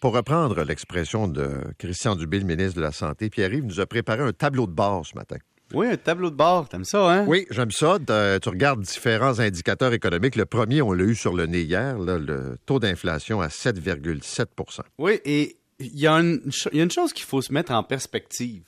Pour reprendre l'expression de Christian Dubé, le ministre de la Santé, Pierre-Yves nous a préparé un tableau de bord ce matin. Oui, un tableau de bord, t'aimes ça, hein? Oui, j'aime ça. De- tu regardes différents indicateurs économiques. Le premier, on l'a eu sur le nez hier, là, le taux d'inflation à 7,7% Oui, et y, il y a une chose qu'il faut se mettre en perspective.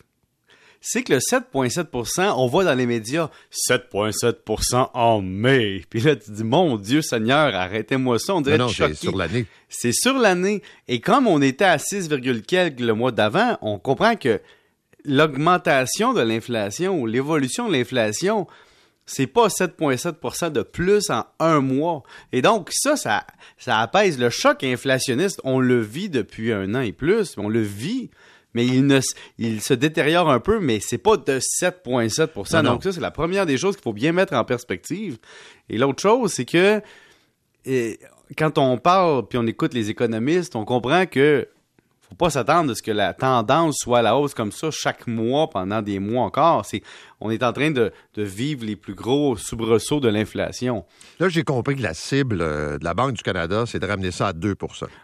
C'est que le 7,7% on voit dans les médias 7,7% en mai. Puis là, tu dis, mon Dieu Seigneur, arrêtez-moi ça. On dirait Non, non, c'est sur l'année. C'est sur l'année. Et comme on était à 6, quelques le mois d'avant, on comprend que l'augmentation de l'inflation ou l'évolution de l'inflation, c'est pas 7,7% de plus en un mois. Et donc, ça, ça, ça apaise le choc inflationniste. On le vit depuis un an et plus. On le vit. Mais il, ne, s- il se détériore un peu, mais c'est pas de 7,7 Non, non. Donc, ça, c'est la première des choses qu'il faut bien mettre en perspective. Et l'autre chose, c'est que et quand on parle puis on écoute les économistes, on comprend que faut pas s'attendre à ce que la tendance soit à la hausse comme ça chaque mois pendant des mois encore. C'est, on est en train de, de vivre les plus gros soubresauts de l'inflation. Là, j'ai compris que la cible euh, de la Banque du Canada, c'est de ramener ça à 2%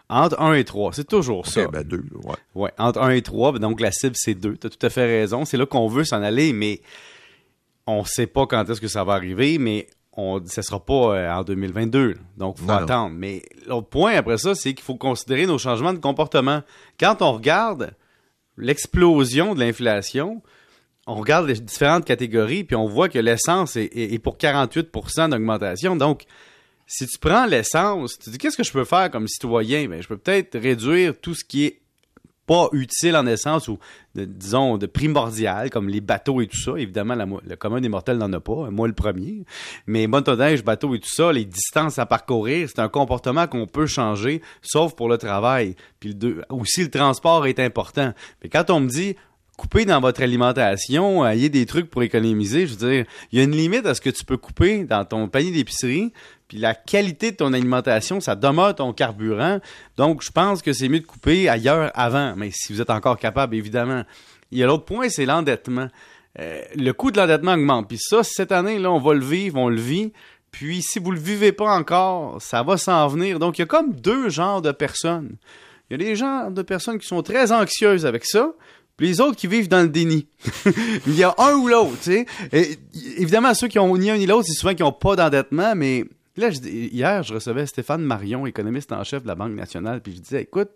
Entre 1 et 3, c'est toujours ça. Ben 2, ouais. Ouais, entre 1 et 3, ben donc la cible c'est 2. Tu as tout à fait raison. C'est là qu'on veut s'en aller, mais on sait pas quand est-ce que ça va arriver, mais on ne sera pas euh, en 2022. Donc, il faut Non, non. attendre. Mais l'autre point après ça, c'est qu'il faut considérer nos changements de comportement. Quand on regarde l'explosion de l'inflation, on regarde les différentes catégories, puis on voit que l'essence est, est- est pour 48% d'augmentation. Donc, si tu prends l'essence, tu te dis qu'est-ce que je peux faire comme citoyen? Ben, je peux peut-être réduire tout ce qui est pas utile en essence ou, disons, de primordial, comme les bateaux et tout ça. Évidemment, la le commun des mortels n'en a pas, moi le premier. Mais motoneige, bateau et tout ça, les distances à parcourir, c'est un comportement qu'on peut changer, sauf pour le travail. Puis le aussi, le transport est important. Mais quand on me dit, couper dans votre alimentation, euh, ayez des trucs pour économiser, je veux dire, il y a une limite à ce que tu peux couper dans ton panier d'épicerie, puis la qualité de ton alimentation, ça demeure ton carburant. Donc, je pense que c'est mieux de couper ailleurs avant, mais si vous êtes encore capable, évidemment. Il y a l'autre point, c'est l'endettement. Euh, le coût de l'endettement augmente. Puis ça, cette année, là, on va le vivre, on le vit. Puis si vous le vivez pas encore, ça va s'en venir. Donc, il y a comme deux genres de personnes. Il y a des genres de personnes qui sont très anxieuses avec ça, puis les autres qui vivent dans le déni. Il y a un ou l'autre, tu sais. Évidemment, ceux qui ont ni un ni l'autre, c'est souvent qui n'ont pas d'endettement, mais là, hier, je recevais Stéphane Marion, économiste en chef de la Banque nationale, puis je disais, écoute,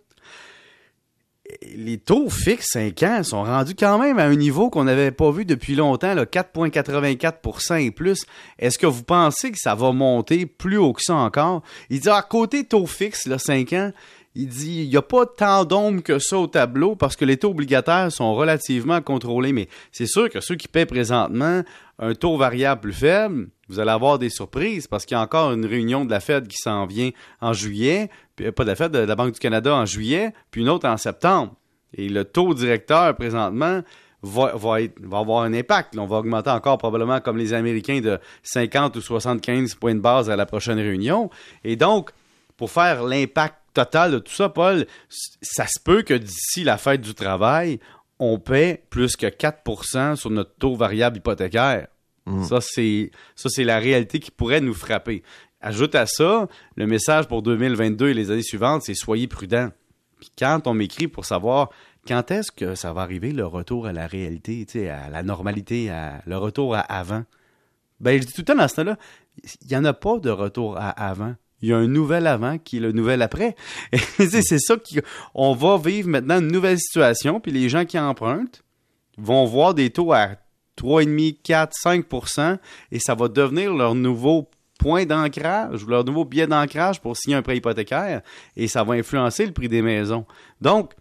les taux fixes 5 ans sont rendus quand même à un niveau qu'on n'avait pas vu depuis longtemps, là, 4,84% et plus. Est-ce que vous pensez que ça va monter plus haut que ça encore? Il dit, à côté taux fixe, là, 5 ans, il dit, il n'y a pas tant d'ombre que ça au tableau parce que les taux obligataires sont relativement contrôlés. Mais c'est sûr que ceux qui paient présentement un taux variable plus faible, vous allez avoir des surprises parce qu'il y a encore une réunion de la Fed qui s'en vient en juillet, euh, pas de la Fed, de la Banque du Canada en juillet, puis une autre en septembre. Et le taux directeur présentement va, avoir un impact. On va augmenter encore probablement comme les Américains de 50 ou 75 points de base à la prochaine réunion. Et donc, pour faire l'impact total de tout ça, Paul, ça se peut que d'ici la fête du travail, on paie plus que 4% sur notre taux variable hypothécaire. Ça, c'est ça, c'est la réalité qui pourrait nous frapper. Ajoute à ça, le message pour 2022 et les années suivantes, c'est soyez prudents. Puis quand on m'écrit pour savoir quand est-ce que ça va arriver le retour à la réalité, à la normalité, à, le retour à avant, ben je dis tout le temps dans ce temps-là, il n'y en a pas de retour à avant. Il y a un nouvel avant qui est le nouvel après. Et c'est ça qu'on va vivre maintenant une nouvelle situation, puis les gens qui empruntent vont voir des taux à 3,5, 4, 5% et ça va devenir leur nouveau point d'ancrage, leur nouveau billet d'ancrage pour signer un prêt hypothécaire, et ça va influencer le prix des maisons. Donc,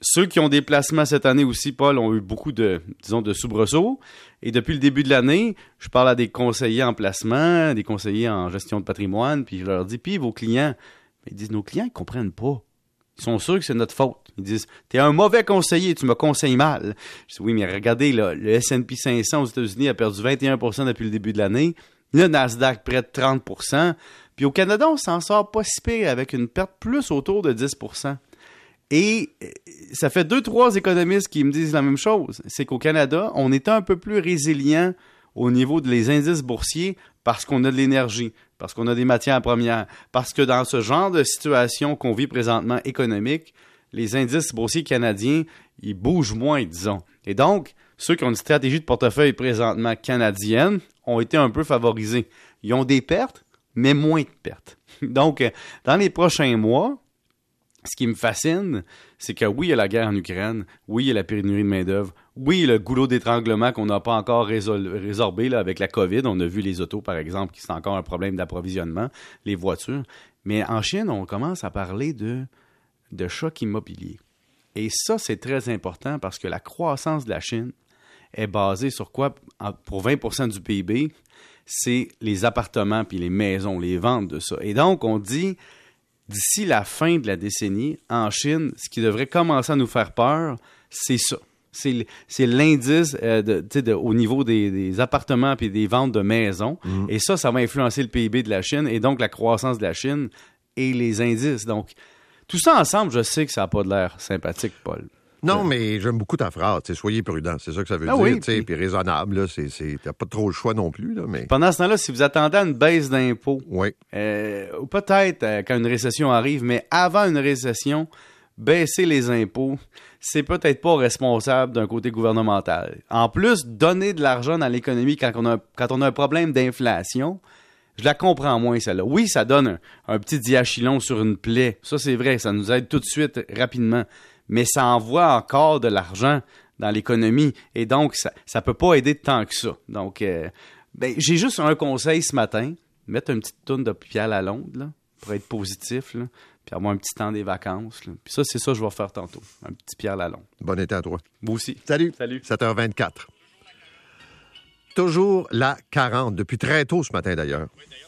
ceux qui ont des placements cette année aussi, Paul, ont eu beaucoup de, disons, de soubresauts. Et depuis le début de l'année, je parle à des conseillers en placement, des conseillers en gestion de patrimoine, puis je leur dis, puis vos clients, ils disent, nos clients, ils comprennent pas. Ils sont sûrs que c'est notre faute. Ils disent, t'es un mauvais conseiller, tu me conseilles mal. Je dis, oui, mais regardez, le S&P 500 aux États-Unis a perdu 21% depuis le début de l'année. Le Nasdaq près de 30% Puis au Canada, on s'en sort pas si pire avec une perte plus autour de 10 et euh, ça fait deux, trois économistes qui me disent la même chose. C'est qu'au Canada, on est un peu plus résilient au niveau des indices boursiers parce qu'on a de l'énergie. parce qu'on a des matières premières, parce que dans ce genre de situation qu'on vit présentement économique, les indices boursiers canadiens, ils bougent moins, disons. Et donc, ceux qui ont une stratégie de portefeuille présentement canadienne ont été un peu favorisés. Ils ont des pertes, mais moins de pertes. Donc, euh, dans les prochains mois, ce qui me fascine, c'est que oui, il y a la guerre en Ukraine, oui, il y a la pénurie de main-d'œuvre, oui, le goulot d'étranglement qu'on n'a pas encore résorbé là, avec la COVID. On a vu les autos, par exemple, qui sont encore un problème d'approvisionnement, les voitures. Mais en Chine, on commence à parler de, de choc immobilier. Et ça, c'est très important parce que la croissance de la Chine est basée sur quoi? Pour 20% du PIB, c'est les appartements puis les maisons, les ventes de ça. Et donc, on dit, d'ici la fin de la décennie, en Chine, ce qui devrait commencer à nous faire peur, c'est ça. C'est l'indice euh, au niveau des, appartements et des ventes de maisons. Mm. Et ça, ça va influencer le PIB de la Chine et donc la croissance de la Chine et les indices. Donc, tout ça ensemble, je sais que ça n'a pas de l'air sympathique, Paul. Non, mais j'aime beaucoup ta phrase. soyez prudent, c'est ça que ça veut ah dire. Oui, puis... raisonnable, t'as pas trop le choix non plus. Là, mais... Pendant ce temps-là, si vous attendez à une baisse d'impôts, oui. Euh, ou peut-être euh, quand une récession arrive, mais avant une récession, baisser les impôts, c'est peut-être pas responsable d'un côté gouvernemental. En plus, donner de l'argent dans l'économie quand on a quand on a un problème d'inflation, je la comprends moins, celle-là. Oui, ça donne un, petit diachylon sur une plaie. Ça, c'est vrai, ça nous aide tout de suite, rapidement mais ça envoie encore de l'argent dans l'économie. Et donc, ça ne peut pas aider tant que ça. Donc, euh, ben, j'ai juste un conseil ce matin. Mettre une petite tonne de Pierre Lalonde, là, pour être positif, là, puis avoir un petit temps des vacances. Puis ça, c'est ça que je vais faire tantôt. Un petit Pierre Lalonde. Bon été à toi. Vous aussi. Salut. Salut. 7h24. Toujours la 40, depuis très tôt ce matin d'ailleurs. Oui, d'ailleurs.